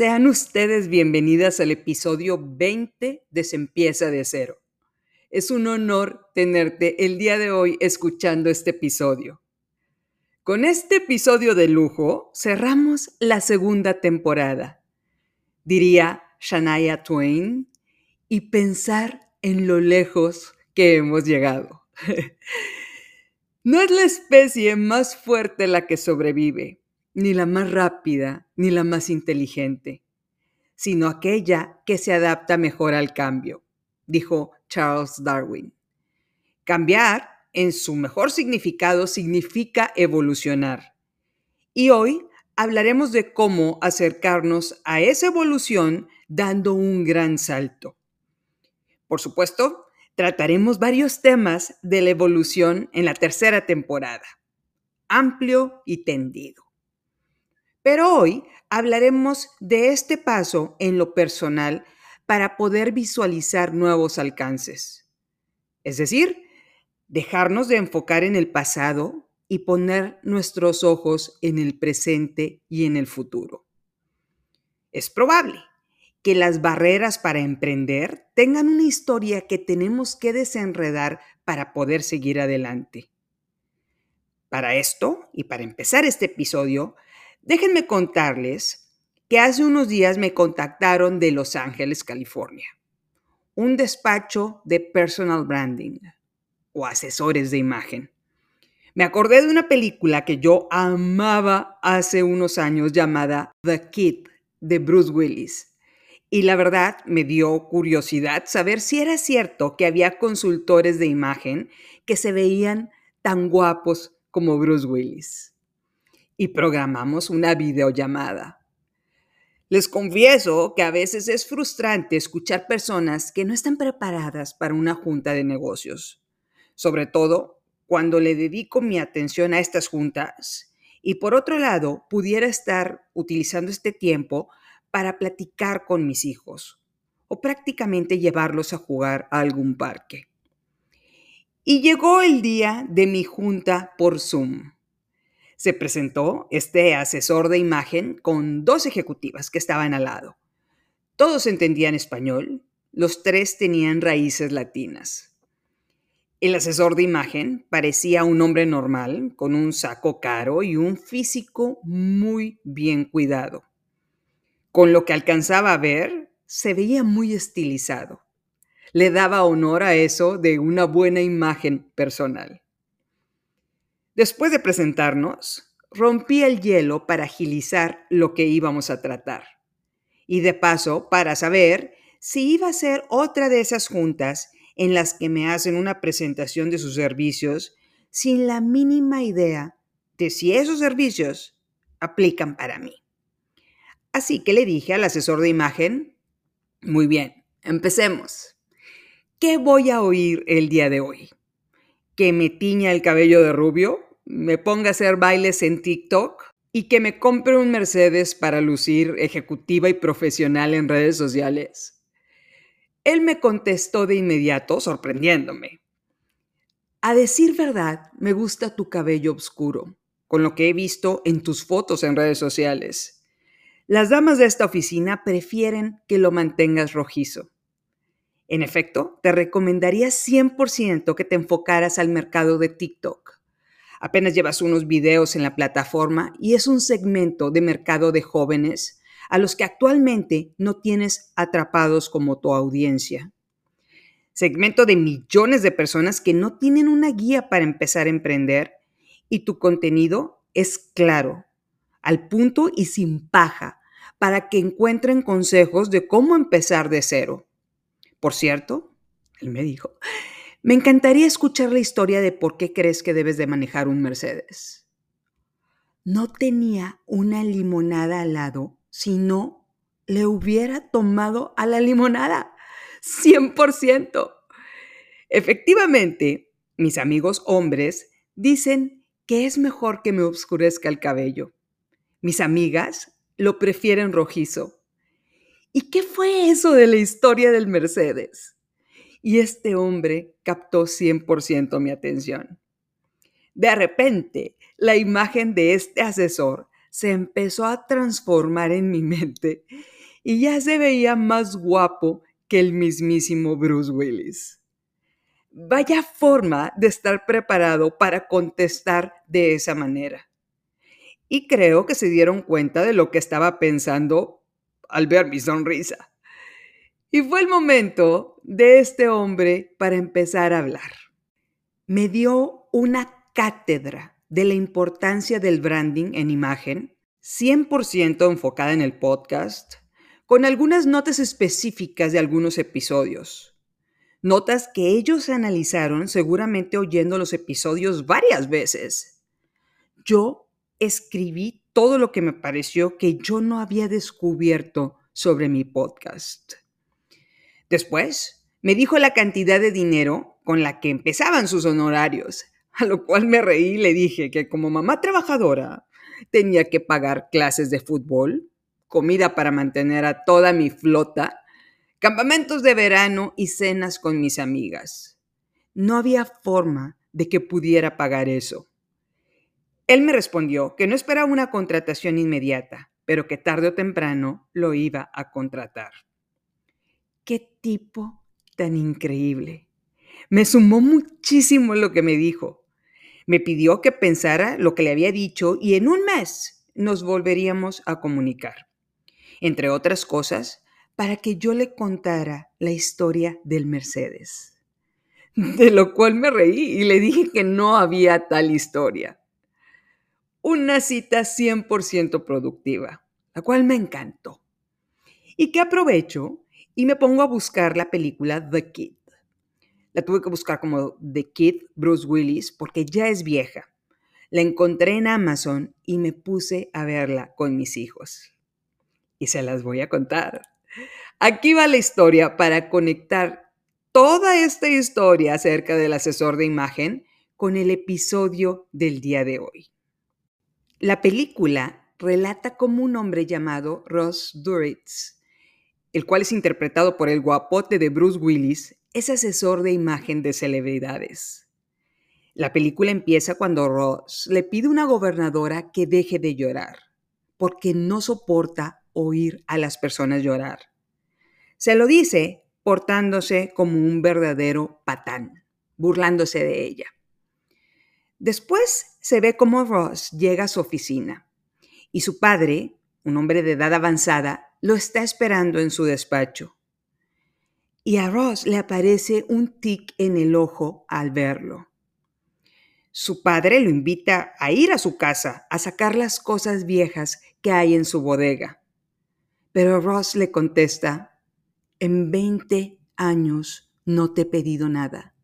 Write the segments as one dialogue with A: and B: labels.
A: Sean ustedes bienvenidas al episodio 20 de Se de cero. Es un honor tenerte el día de hoy escuchando este episodio. Con este episodio de lujo cerramos la segunda temporada. Diría Shania Twain, y pensar en lo lejos que hemos llegado. no es la especie más fuerte la que sobrevive, ni la más rápida, ni la más inteligente, sino aquella que se adapta mejor al cambio, dijo Charles Darwin. Cambiar, en su mejor significado, significa evolucionar. Y hoy hablaremos de cómo acercarnos a esa evolución dando un gran salto. Por supuesto, trataremos varios temas de la evolución en la tercera temporada, amplio y tendido. Pero hoy hablaremos de este paso en lo personal para poder visualizar nuevos alcances. Es decir, dejarnos de enfocar en el pasado y poner nuestros ojos en el presente y en el futuro. Es probable que las barreras para emprender tengan una historia que tenemos que desenredar para poder seguir adelante. Para esto, y para empezar este episodio, Déjenme contarles que hace unos días me contactaron de Los Ángeles, California, un despacho de personal branding o asesores de imagen. Me acordé de una película que yo amaba hace unos años llamada The Kid de Bruce Willis. Y la verdad me dio curiosidad saber si era cierto que había consultores de imagen que se veían tan guapos como Bruce Willis y programamos una videollamada. Les confieso que a veces es frustrante escuchar personas que no están preparadas para una junta de negocios, sobre todo cuando le dedico mi atención a estas juntas y por otro lado pudiera estar utilizando este tiempo para platicar con mis hijos o prácticamente llevarlos a jugar a algún parque. Y llegó el día de mi junta por Zoom se presentó este asesor de imagen con dos ejecutivas que estaban al lado. Todos entendían español, los tres tenían raíces latinas. El asesor de imagen parecía un hombre normal, con un saco caro y un físico muy bien cuidado. Con lo que alcanzaba a ver, se veía muy estilizado. Le daba honor a eso de una buena imagen personal. Después de presentarnos, rompí el hielo para agilizar lo que íbamos a tratar. Y de paso, para saber si iba a ser otra de esas juntas en las que me hacen una presentación de sus servicios sin la mínima idea de si esos servicios aplican para mí. Así que le dije al asesor de imagen, muy bien, empecemos. ¿Qué voy a oír el día de hoy? ¿Que me tiña el cabello de rubio? me ponga a hacer bailes en TikTok y que me compre un Mercedes para lucir ejecutiva y profesional en redes sociales? Él me contestó de inmediato, sorprendiéndome. A decir verdad, me gusta tu cabello oscuro, con lo que he visto en tus fotos en redes sociales. Las damas de esta oficina prefieren que lo mantengas rojizo. En efecto, te recomendaría 100% que te enfocaras al mercado de TikTok apenas llevas unos videos en la plataforma y es un segmento de mercado de jóvenes a los que actualmente no tienes atrapados como tu audiencia. Segmento de millones de personas que no tienen una guía para empezar a emprender y tu contenido es claro, al punto y sin paja, para que encuentren consejos de cómo empezar de cero. Por cierto, él me dijo, me encantaría escuchar la historia de por qué crees que debes de manejar un Mercedes. No tenía una limonada al lado, si no le hubiera tomado a la limonada. 100%. Efectivamente, mis amigos hombres dicen que es mejor que me oscurezca el cabello. Mis amigas lo prefieren rojizo. ¿Y qué fue eso de la historia del Mercedes? y este hombre captó 100% mi atención. De repente, la imagen de este asesor se empezó a transformar en mi mente y ya se veía más guapo que el mismísimo Bruce Willis. Vaya forma de estar preparado para contestar de esa manera. Y creo que se dieron cuenta de lo que estaba pensando al ver mi sonrisa. Y fue el momento de este hombre para empezar a hablar. Me dio una cátedra de la importancia del branding en imagen, 100% enfocada en el podcast, con algunas notas específicas de algunos episodios. Notas que ellos analizaron seguramente oyendo los episodios varias veces. Yo escribí todo lo que me pareció que yo no había descubierto sobre mi podcast. Después, me dijo la cantidad de dinero con la que empezaban sus honorarios, a lo cual me reí y le dije que como mamá trabajadora tenía que pagar clases de fútbol, comida para mantener a toda mi flota, campamentos de verano y cenas con mis amigas. No había forma de que pudiera pagar eso. Él me respondió que no esperaba una contratación inmediata, pero que tarde o temprano lo iba a contratar. ¡Qué tipo tan increíble! Me sumó muchísimo lo que me dijo. Me pidió que pensara lo que le había dicho y en un mes nos volveríamos a comunicar. Entre otras cosas, para que yo le contara la historia del Mercedes. De lo cual me reí y le dije que no había tal historia. Una cita 100% productiva, la cual me encantó. Y que aprovecho y me pongo a buscar la película The Kid. La tuve que buscar como The Kid Bruce Willis porque ya es vieja. La encontré en Amazon y me puse a verla con mis hijos. Y se las voy a contar. Aquí va la historia para conectar toda esta historia acerca del asesor de imagen con el episodio del día de hoy. La película relata cómo un hombre llamado Ross Duritz, el cual es interpretado por el guapote de Bruce Willis, es asesor de imagen de celebridades. La película empieza cuando Ross le pide a una gobernadora que deje de llorar, porque no soporta oír a las personas llorar. Se lo dice portándose como un verdadero patán, burlándose de ella. Después se ve cómo Ross llega a su oficina y su padre, un hombre de edad avanzada, lo está esperando en su despacho y a Ross le aparece un tic en el ojo al verlo. Su padre lo invita a ir a su casa a sacar las cosas viejas que hay en su bodega. Pero Ross le contesta, en 20 años no te he pedido nada.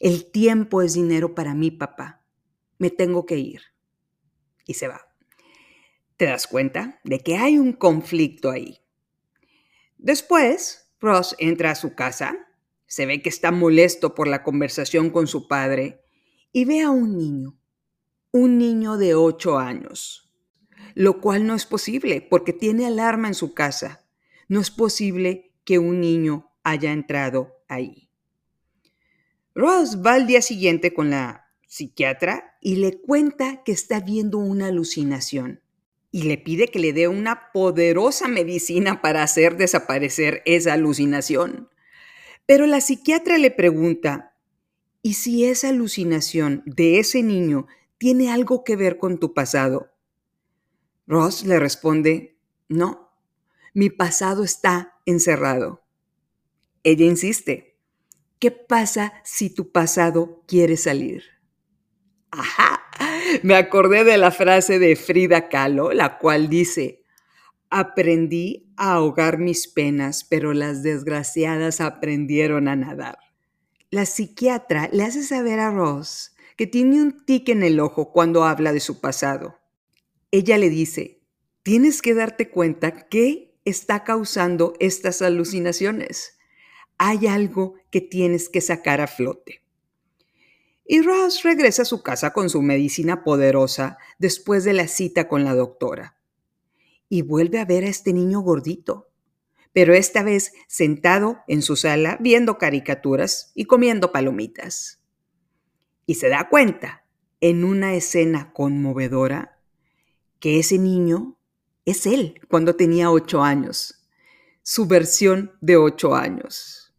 A: El tiempo es dinero para mí, papá. Me tengo que ir. Y se va. ¿Te das cuenta de que hay un conflicto ahí? Después, Ross entra a su casa, se ve que está molesto por la conversación con su padre y ve a un niño, un niño de ocho años, lo cual no es posible porque tiene alarma en su casa. No es posible que un niño haya entrado ahí. Ross va al día siguiente con la psiquiatra y le cuenta que está viendo una alucinación y le pide que le dé una poderosa medicina para hacer desaparecer esa alucinación. Pero la psiquiatra le pregunta, ¿y si esa alucinación de ese niño tiene algo que ver con tu pasado? Ross le responde, no, mi pasado está encerrado. Ella insiste, ¿qué pasa si tu pasado quiere salir? Ajá, me acordé de la frase de Frida Kahlo, la cual dice, aprendí a ahogar mis penas, pero las desgraciadas aprendieron a nadar. La psiquiatra le hace saber a Ross que tiene un tic en el ojo cuando habla de su pasado. Ella le dice, tienes que darte cuenta qué está causando estas alucinaciones. Hay algo que tienes que sacar a flote. Y Ross regresa a su casa con su medicina poderosa después de la cita con la doctora. Y vuelve a ver a este niño gordito, pero esta vez sentado en su sala viendo caricaturas y comiendo palomitas. Y se da cuenta, en una escena conmovedora, que ese niño es él cuando tenía ocho años, su versión de ocho años.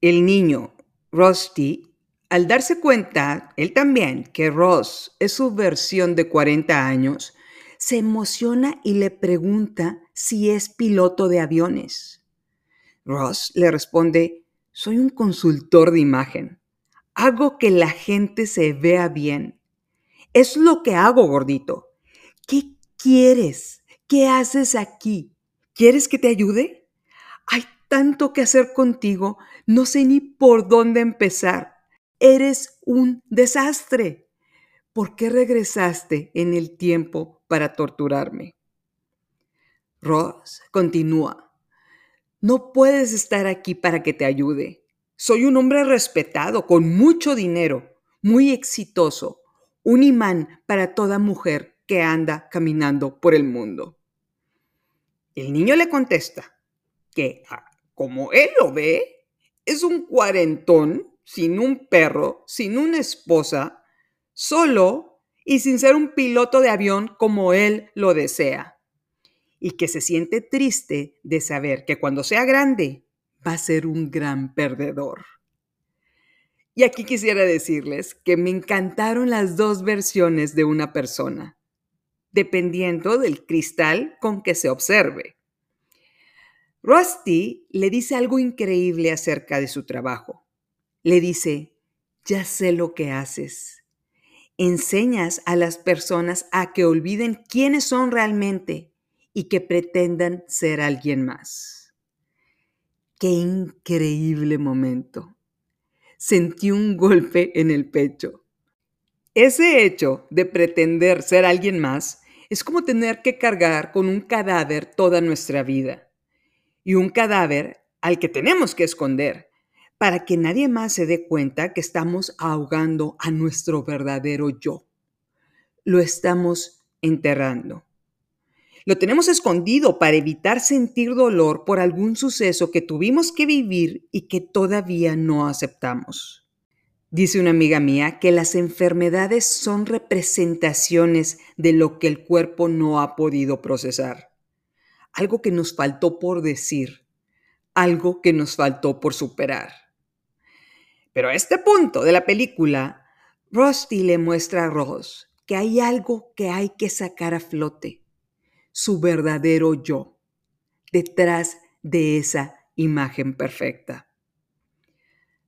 A: El niño, Rusty, al darse cuenta, él también, que Ross es su versión de 40 años, se emociona y le pregunta si es piloto de aviones. Ross le responde, soy un consultor de imagen. Hago que la gente se vea bien. Es lo que hago, gordito. ¿Qué quieres? ¿Qué haces aquí? ¿Quieres que te ayude? Hay tanto que hacer contigo, no sé ni por dónde empezar. Eres un desastre. ¿Por qué regresaste en el tiempo para torturarme? Ross continúa. No puedes estar aquí para que te ayude. Soy un hombre respetado, con mucho dinero, muy exitoso, un imán para toda mujer que anda caminando por el mundo. El niño le contesta que, ah, como él lo ve, es un cuarentón sin un perro, sin una esposa, solo y sin ser un piloto de avión como él lo desea. Y que se siente triste de saber que cuando sea grande va a ser un gran perdedor. Y aquí quisiera decirles que me encantaron las dos versiones de una persona, dependiendo del cristal con que se observe. Rusty le dice algo increíble acerca de su trabajo le dice, ya sé lo que haces. Enseñas a las personas a que olviden quiénes son realmente y que pretendan ser alguien más. Qué increíble momento. Sentí un golpe en el pecho. Ese hecho de pretender ser alguien más es como tener que cargar con un cadáver toda nuestra vida. Y un cadáver al que tenemos que esconder para que nadie más se dé cuenta que estamos ahogando a nuestro verdadero yo. Lo estamos enterrando. Lo tenemos escondido para evitar sentir dolor por algún suceso que tuvimos que vivir y que todavía no aceptamos. Dice una amiga mía que las enfermedades son representaciones de lo que el cuerpo no ha podido procesar. Algo que nos faltó por decir, algo que nos faltó por superar. Pero a este punto de la película, Rusty le muestra a Ross que hay algo que hay que sacar a flote, su verdadero yo, detrás de esa imagen perfecta.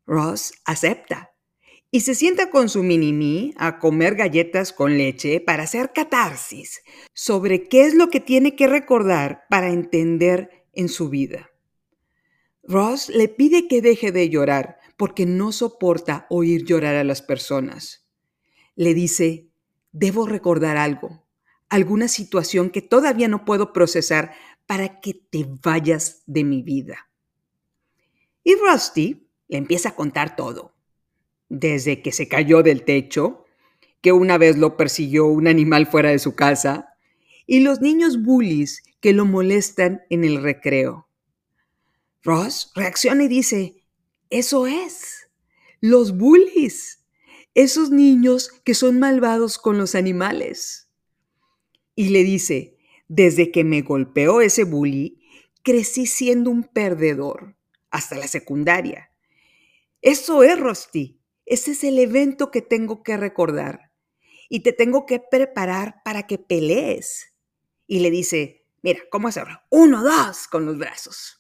A: Ross acepta y se sienta con su mini a comer galletas con leche para hacer catarsis sobre qué es lo que tiene que recordar para entender en su vida. Ross le pide que deje de llorar porque no soporta oír llorar a las personas. Le dice, debo recordar algo, alguna situación que todavía no puedo procesar para que te vayas de mi vida. Y Rusty le empieza a contar todo, desde que se cayó del techo, que una vez lo persiguió un animal fuera de su casa, y los niños bullies que lo molestan en el recreo. Ross reacciona y dice, eso es. Los bullies. Esos niños que son malvados con los animales. Y le dice, desde que me golpeó ese bully, crecí siendo un perdedor hasta la secundaria. Eso es, Rusty. Ese es el evento que tengo que recordar. Y te tengo que preparar para que pelees. Y le dice, mira, ¿cómo hacerlo? Uno, dos, con los brazos.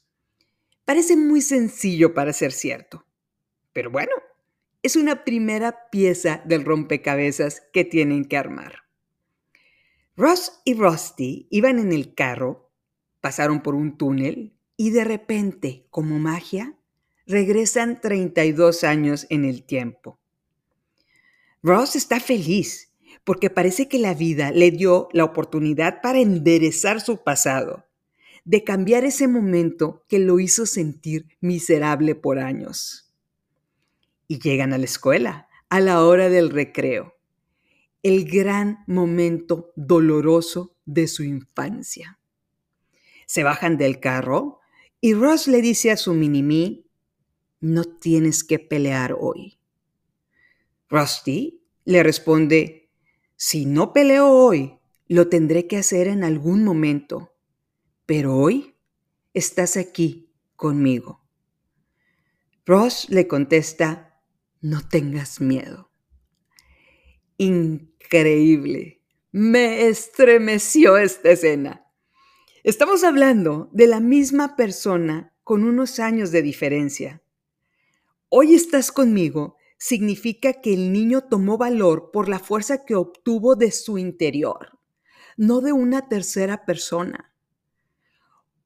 A: Parece muy sencillo para ser cierto, pero bueno, es una primera pieza del rompecabezas que tienen que armar. Ross y Rusty iban en el carro, pasaron por un túnel y de repente, como magia, regresan 32 años en el tiempo. Ross está feliz porque parece que la vida le dio la oportunidad para enderezar su pasado de cambiar ese momento que lo hizo sentir miserable por años. Y llegan a la escuela a la hora del recreo, el gran momento doloroso de su infancia. Se bajan del carro y Ross le dice a su mini no tienes que pelear hoy. Rusty le responde, si no peleo hoy, Lo tendré que hacer en algún momento, pero hoy estás aquí conmigo. Ross le contesta, no tengas miedo. Increíble. Me estremeció esta escena. Estamos hablando de la misma persona con unos años de diferencia. Hoy estás conmigo significa que el niño tomó valor por la fuerza que obtuvo de su interior, no de una tercera persona.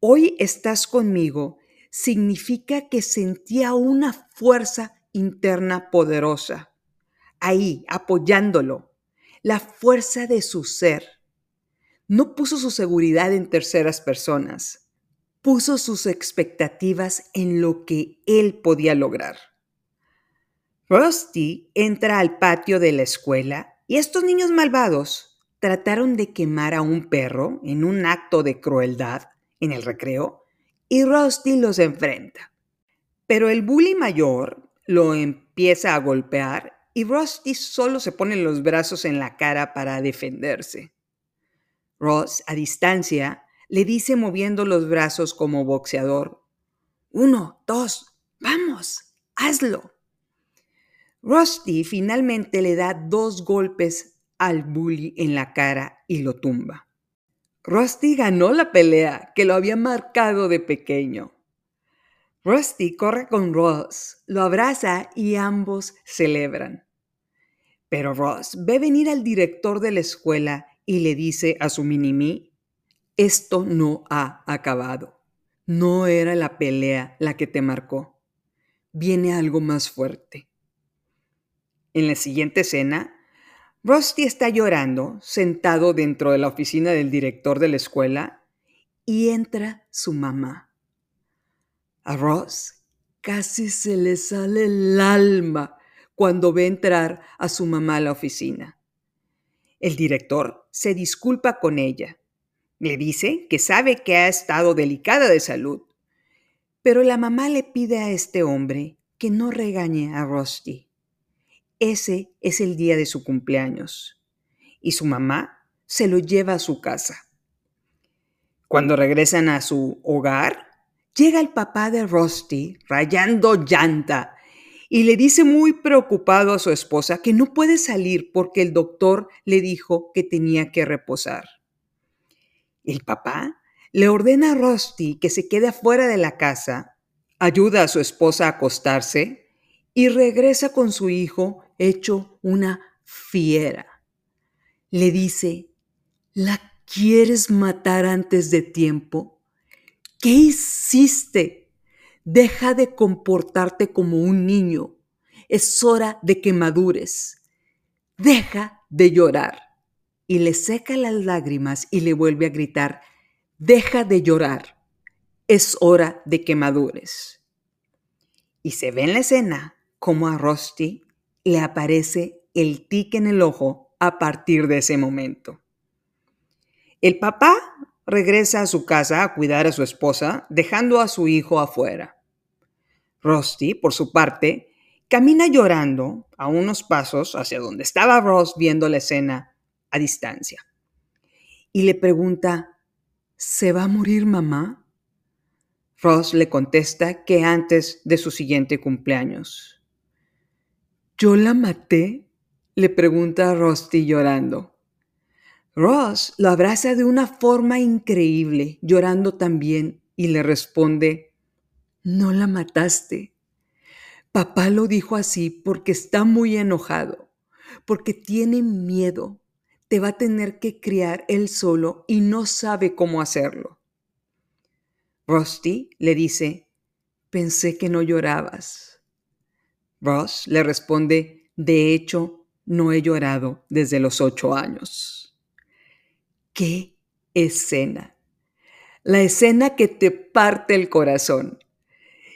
A: Hoy estás conmigo significa que sentía una fuerza interna poderosa, ahí apoyándolo, la fuerza de su ser. No puso su seguridad en terceras personas, puso sus expectativas en lo que él podía lograr. Rusty entra al patio de la escuela y estos niños malvados trataron de quemar a un perro en un acto de crueldad en el recreo y Rusty los enfrenta. Pero el bully mayor lo empieza a golpear y Rusty solo se pone los brazos en la cara para defenderse. Ross, a distancia, le dice moviendo los brazos como boxeador, Uno, dos, vamos, hazlo. Rusty finalmente le da dos golpes al bully en la cara y lo tumba. Rusty ganó la pelea que lo había marcado de pequeño. Rusty corre con Ross, lo abraza y ambos celebran. Pero Ross ve venir al director de la escuela y le dice a su mini esto no ha acabado. No era la pelea la que te marcó. Viene algo más fuerte. En la siguiente escena, Rusty está llorando, sentado dentro de la oficina del director de la escuela, y entra su mamá. A Ross casi se le sale el alma cuando ve entrar a su mamá a la oficina. El director se disculpa con ella. Le dice que sabe que ha estado delicada de salud, pero la mamá le pide a este hombre que no regañe a Rusty. Ese es el día de su cumpleaños y su mamá se lo lleva a su casa. Cuando regresan a su hogar, llega el papá de Rusty rayando llanta y le dice muy preocupado a su esposa que no puede salir porque el doctor le dijo que tenía que reposar. El papá le ordena a Rusty que se quede afuera de la casa, ayuda a su esposa a acostarse y regresa con su hijo hecho una fiera. Le dice, ¿la quieres matar antes de tiempo? ¿Qué hiciste? Deja de comportarte como un niño. Es hora de que madures. Deja de llorar. Y le seca las lágrimas y le vuelve a gritar, deja de llorar. Es hora de que madures. Y se ve en la escena como a Rusty le aparece el tic en el ojo a partir de ese momento. El papá regresa a su casa a cuidar a su esposa, dejando a su hijo afuera. Rusty, por su parte, camina llorando a unos pasos hacia donde estaba Ross viendo la escena a distancia. Y le pregunta, ¿se va a morir mamá? Ross le contesta que antes de su siguiente cumpleaños. ¿Yo la maté? le pregunta a Rusty llorando. Ross lo abraza de una forma increíble, llorando también, y le responde, No la mataste. Papá lo dijo así porque está muy enojado, porque tiene miedo. Te va a tener que criar él solo y no sabe cómo hacerlo. Rusty le dice, Pensé que no llorabas. Ross le responde, de hecho, no he llorado desde los ocho años. ¡Qué escena! La escena que te parte el corazón.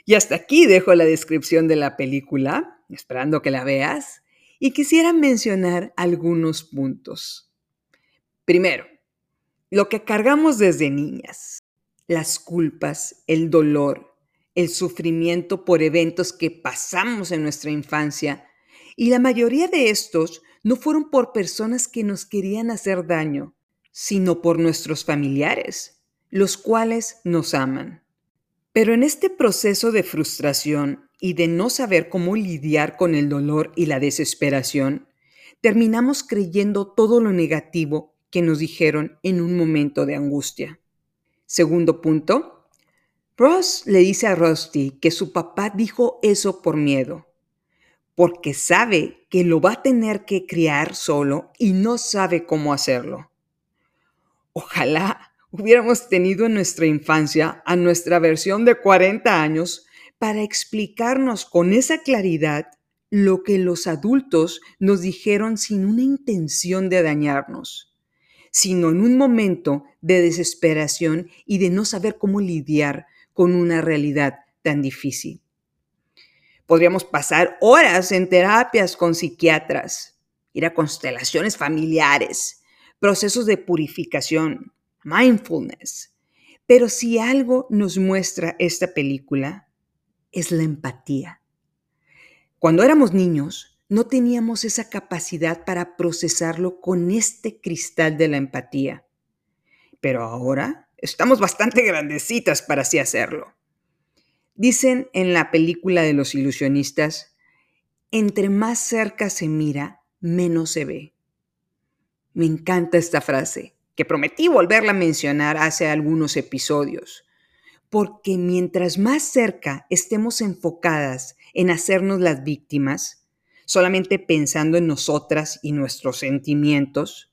A: Y hasta aquí dejo la descripción de la película, esperando que la veas, y quisiera mencionar algunos puntos. Primero, lo que cargamos desde niñas, las culpas, el dolor, el sufrimiento por eventos que pasamos en nuestra infancia y la mayoría de estos no fueron por personas que nos querían hacer daño, sino por nuestros familiares, los cuales nos aman. Pero en este proceso de frustración y de no saber cómo lidiar con el dolor y la desesperación, terminamos creyendo todo lo negativo que nos dijeron en un momento de angustia. Segundo punto, Ross le dice a Rusty que su papá dijo eso por miedo, porque sabe que lo va a tener que criar solo y no sabe cómo hacerlo. Ojalá hubiéramos tenido en nuestra infancia a nuestra versión de 40 años para explicarnos con esa claridad lo que los adultos nos dijeron sin una intención de dañarnos, sino en un momento de desesperación y de no saber cómo lidiar con una realidad tan difícil. Podríamos pasar horas en terapias con psiquiatras, ir a constelaciones familiares, procesos de purificación, mindfulness. Pero si algo nos muestra esta película, es la empatía. Cuando éramos niños, no teníamos esa capacidad para procesarlo con este cristal de la empatía. Pero ahora estamos bastante grandecitas para así hacerlo. Dicen en la película de los ilusionistas, entre más cerca se mira, menos se ve. Me encanta esta frase, que prometí volverla a mencionar hace algunos episodios, porque mientras más cerca estemos enfocadas en hacernos las víctimas, solamente pensando en nosotras y nuestros sentimientos,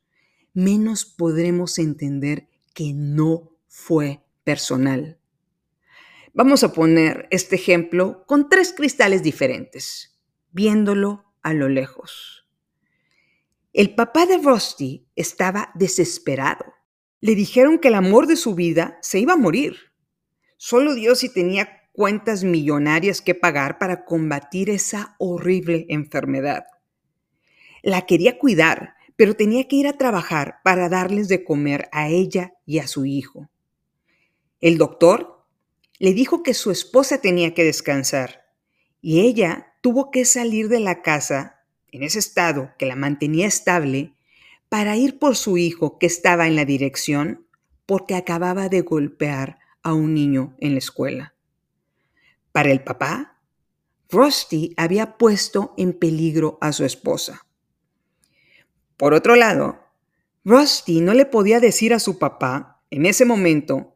A: menos podremos entender que no fue personal. Vamos a poner este ejemplo con tres cristales diferentes, viéndolo a lo lejos. El papá de Rusty estaba desesperado. Le dijeron que el amor de su vida se iba a morir. Solo Dios si tenía cuentas millonarias que pagar para combatir esa horrible enfermedad. La quería cuidar, pero tenía que ir a trabajar para darles de comer a ella y a su hijo. El doctor le dijo que su esposa tenía que descansar y ella tuvo que salir de la casa en ese estado que la mantenía estable para ir por su hijo que estaba en la dirección porque acababa de golpear a un niño en la escuela. Para el papá, Rusty había puesto en peligro a su esposa. Por otro lado, Rusty no le podía decir a su papá en ese momento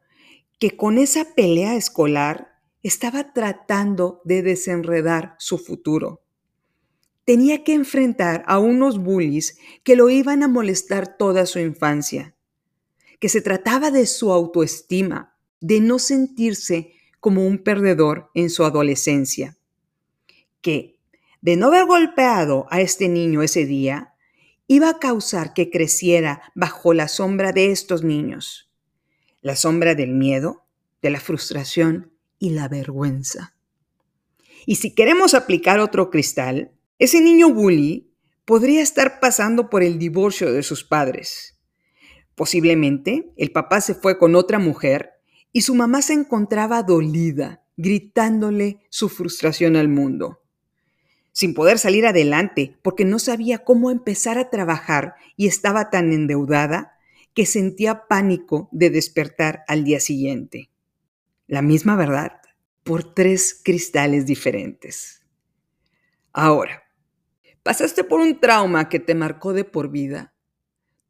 A: que con esa pelea escolar estaba tratando de desenredar su futuro. Tenía que enfrentar a unos bullies que lo iban a molestar toda su infancia, que se trataba de su autoestima, de no sentirse como un perdedor en su adolescencia, que de no haber golpeado a este niño ese día, iba a causar que creciera bajo la sombra de estos niños, la sombra del miedo, de la frustración y la vergüenza. Y si queremos aplicar otro cristal, ese niño bully podría estar pasando por el divorcio de sus padres. Posiblemente el papá se fue con otra mujer y su mamá se encontraba dolida, gritándole su frustración al mundo, sin poder salir adelante porque no sabía cómo empezar a trabajar y estaba tan endeudada que sentía pánico de despertar al día siguiente. La misma verdad, por tres cristales diferentes. Ahora, pasaste por un trauma que te marcó de por vida.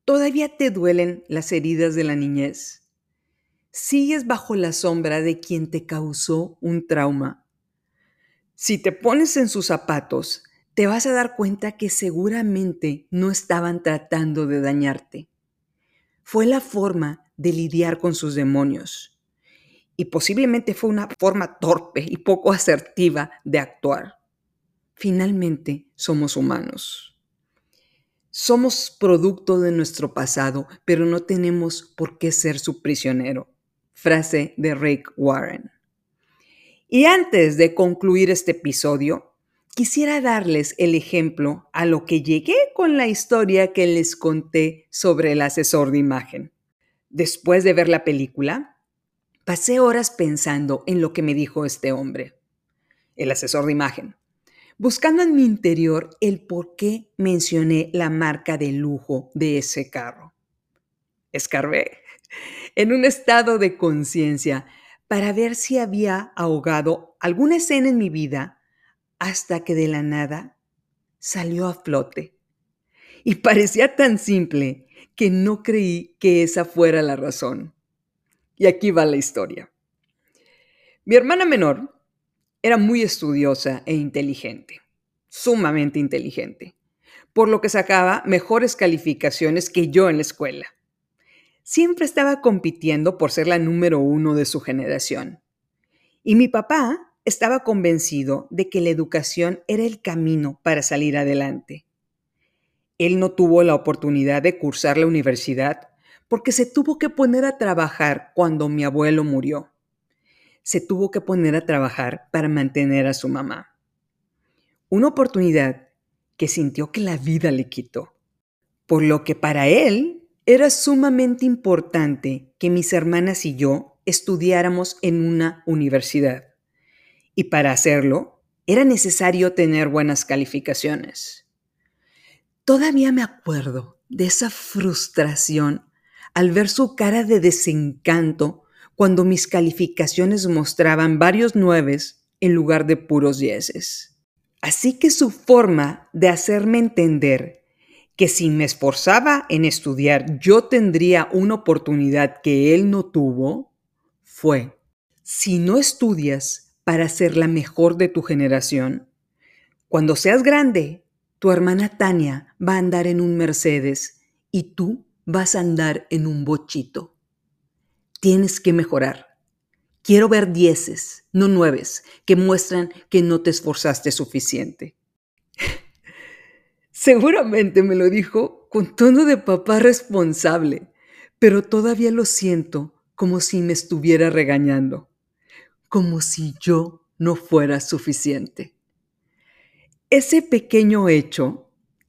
A: ¿Todavía te duelen las heridas de la niñez? sigues bajo la sombra de quien te causó un trauma. Si te pones en sus zapatos, te vas a dar cuenta que seguramente no estaban tratando de dañarte. Fue la forma de lidiar con sus demonios. Y posiblemente fue una forma torpe y poco asertiva de actuar. Finalmente, somos humanos. Somos producto de nuestro pasado, pero no tenemos por qué ser su prisionero frase de Rick Warren. Y antes de concluir este episodio, quisiera darles el ejemplo a lo que llegué con la historia que les conté sobre el asesor de imagen. Después de ver la película, pasé horas pensando en lo que me dijo este hombre, el asesor de imagen, buscando en mi interior el por qué mencioné la marca de lujo de ese carro. escarbé en un estado de conciencia para ver si había ahogado alguna escena en mi vida hasta que de la nada salió a flote. Y parecía tan simple que no creí que esa fuera la razón. Y aquí va la historia. Mi hermana menor era muy estudiosa e inteligente, sumamente inteligente, por lo que sacaba mejores calificaciones que yo en la escuela. Siempre estaba compitiendo por ser la número uno de su generación. Y mi papá estaba convencido de que la educación era el camino para salir adelante. Él no tuvo la oportunidad de cursar la universidad porque se tuvo que poner a trabajar cuando mi abuelo murió. Se tuvo que poner a trabajar para mantener a su mamá. Una oportunidad que sintió que la vida le quitó. Por lo que para él era sumamente importante que mis hermanas y yo estudiáramos en una universidad. Y para hacerlo, era necesario tener buenas calificaciones. Todavía me acuerdo de esa frustración al ver su cara de desencanto cuando mis calificaciones mostraban varios nueves en lugar de puros dieces. Así que su forma de hacerme entender que si me esforzaba en estudiar yo tendría una oportunidad que él no tuvo, fue, si no estudias para ser la mejor de tu generación, cuando seas grande, tu hermana Tania va a andar en un Mercedes y tú vas a andar en un bochito. Tienes que mejorar. Quiero ver dieces, no nueves, que muestran que no te esforzaste suficiente. Seguramente me lo dijo con tono de papá responsable, pero todavía lo siento como si me estuviera regañando, como si yo no fuera suficiente. Ese pequeño hecho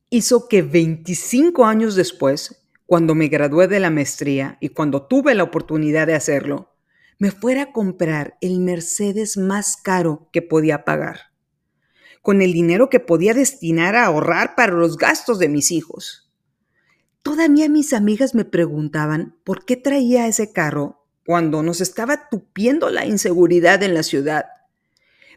A: hizo que 25 años después cuando me gradué de la maestría y cuando tuve la oportunidad de hacerlo, me fuera a comprar el Mercedes más caro que podía pagar, con el dinero que podía destinar a ahorrar para los gastos de mis hijos. Todavía mis amigas me preguntaban por qué traía ese carro cuando nos estaba tupiendo la inseguridad en la ciudad.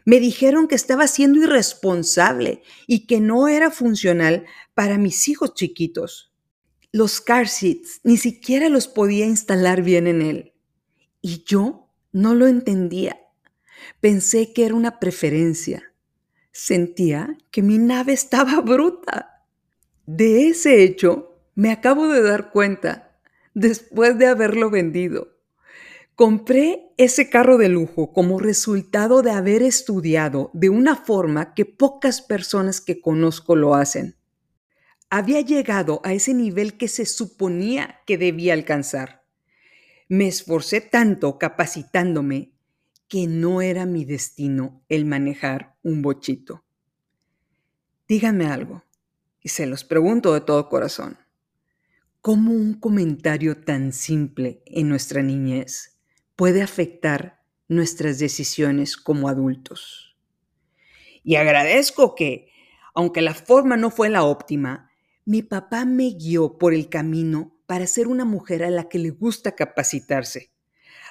A: Me dijeron que estaba siendo irresponsable y que no era funcional para mis hijos chiquitos. Los car seats ni siquiera los podía instalar bien en él. Y yo no lo entendía. Pensé que era una preferencia. Sentía que mi nave estaba bruta. De ese hecho, me acabo de dar cuenta después de haberlo vendido. Compré ese carro de lujo como resultado de haber estudiado de una forma que pocas personas que conozco lo hacen había llegado a ese nivel que se suponía que debía alcanzar. Me esforcé tanto capacitándome que no era mi destino el manejar un bochito. Díganme algo, y se los pregunto de todo corazón. ¿Cómo un comentario tan simple en nuestra niñez puede afectar nuestras decisiones como adultos? Y agradezco que, aunque la forma no fue la óptima, mi papá me guió por el camino para ser una mujer a la que le gusta capacitarse,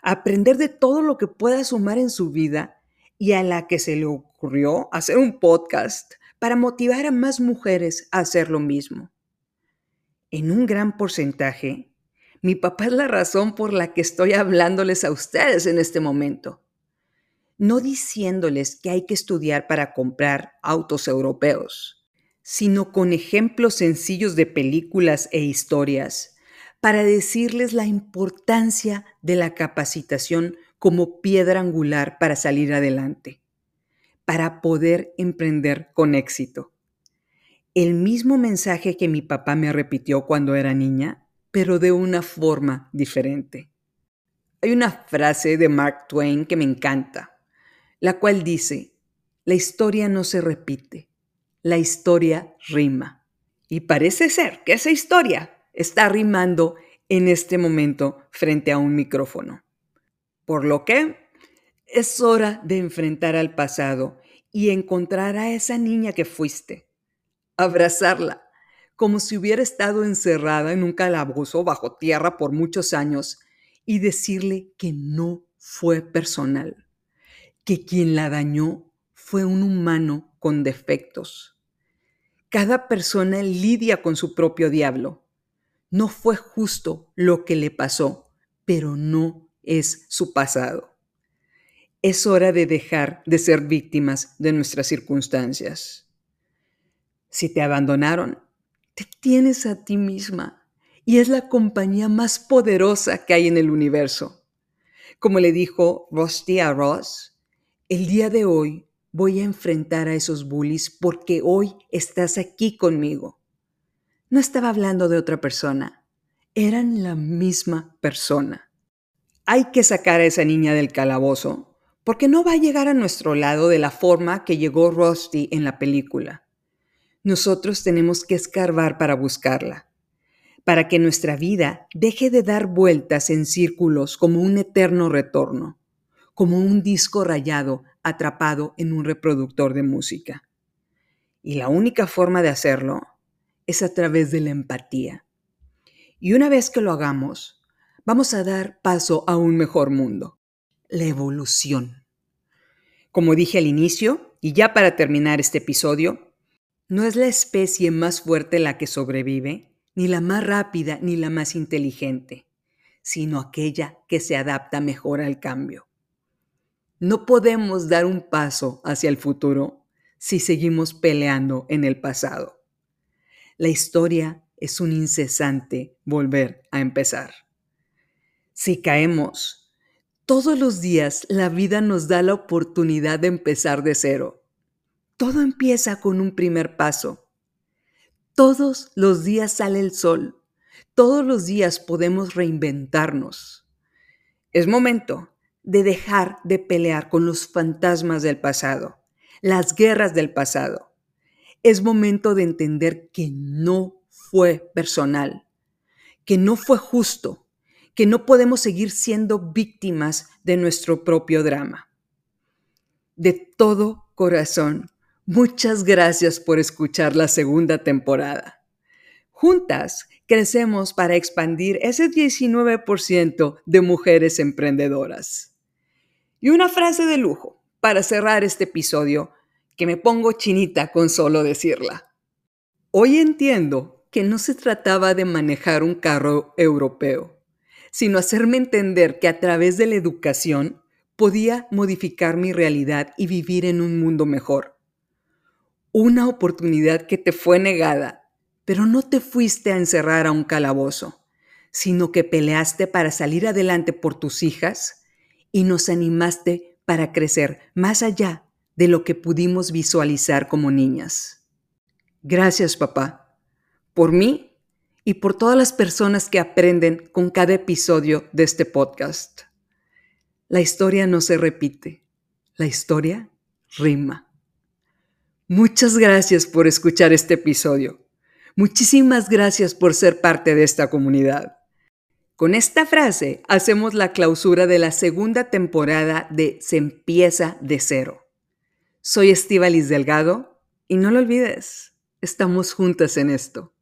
A: aprender de todo lo que pueda sumar en su vida y a la que se le ocurrió hacer un podcast para motivar a más mujeres a hacer lo mismo. En un gran porcentaje, mi papá es la razón por la que estoy hablándoles a ustedes en este momento. No diciéndoles que hay que estudiar para comprar autos europeos sino con ejemplos sencillos de películas e historias para decirles la importancia de la capacitación como piedra angular para salir adelante, para poder emprender con éxito. El mismo mensaje que mi papá me repitió cuando era niña, pero de una forma diferente. Hay una frase de Mark Twain que me encanta, la cual dice, la historia no se repite, la historia rima. Y parece ser que esa historia está rimando en este momento frente a un micrófono. Por lo que es hora de enfrentar al pasado y encontrar a esa niña que fuiste, abrazarla, como si hubiera estado encerrada en un calabozo bajo tierra por muchos años y decirle que no fue personal, que quien la dañó fue un humano con defectos. Cada persona lidia con su propio diablo. No fue justo lo que le pasó, pero no es su pasado. Es hora de dejar de ser víctimas de nuestras circunstancias. Si te abandonaron, te tienes a ti misma y es la compañía más poderosa que hay en el universo. Como le dijo Rusty a Ross, el día de hoy voy a enfrentar a esos bullies porque hoy estás aquí conmigo. No estaba hablando de otra persona, eran la misma persona. Hay que sacar a esa niña del calabozo porque no va a llegar a nuestro lado de la forma que llegó Rusty en la película. Nosotros tenemos que escarbar para buscarla, para que nuestra vida deje de dar vueltas en círculos como un eterno retorno, como un disco rayado atrapado en un reproductor de música. Y la única forma de hacerlo es a través de la empatía. Y una vez que lo hagamos, vamos a dar paso a un mejor mundo, la evolución. Como dije al inicio, y ya para terminar este episodio, no es la especie más fuerte la que sobrevive, ni la más rápida, ni la más inteligente, sino aquella que se adapta mejor al cambio. No podemos dar un paso hacia el futuro si seguimos peleando en el pasado. La historia es un incesante volver a empezar. Si caemos, todos los días la vida nos da la oportunidad de empezar de cero todo empieza con un primer paso. Todos los días sale el sol. Todos los días podemos reinventarnos. Es momento de dejar de pelear con los fantasmas del pasado, las guerras del pasado. Es momento de entender que no fue personal, que no fue justo, que no podemos seguir siendo víctimas de nuestro propio drama. De todo corazón, Muchas gracias por escuchar la segunda temporada. Juntas crecemos para expandir ese 19% de mujeres emprendedoras. Y una frase de lujo para cerrar este episodio que me pongo chinita con solo decirla. Hoy entiendo que no se trataba de manejar un carro europeo, sino hacerme entender que a través de la educación podía modificar mi realidad y vivir en un mundo mejor una oportunidad que te fue negada, pero no te fuiste a encerrar a un calabozo, sino que peleaste para salir adelante por tus hijas y nos animaste para crecer más allá de lo que pudimos visualizar como niñas. Gracias, papá, por mí y por todas las personas que aprenden con cada episodio de este podcast. La historia no se repite, la historia rima. Muchas gracias por escuchar este episodio. Muchísimas gracias por ser parte de esta comunidad. Con esta frase hacemos la clausura de la segunda temporada de Se empieza de cero. Soy Estivalis Delgado y no lo olvides, estamos juntas en esto.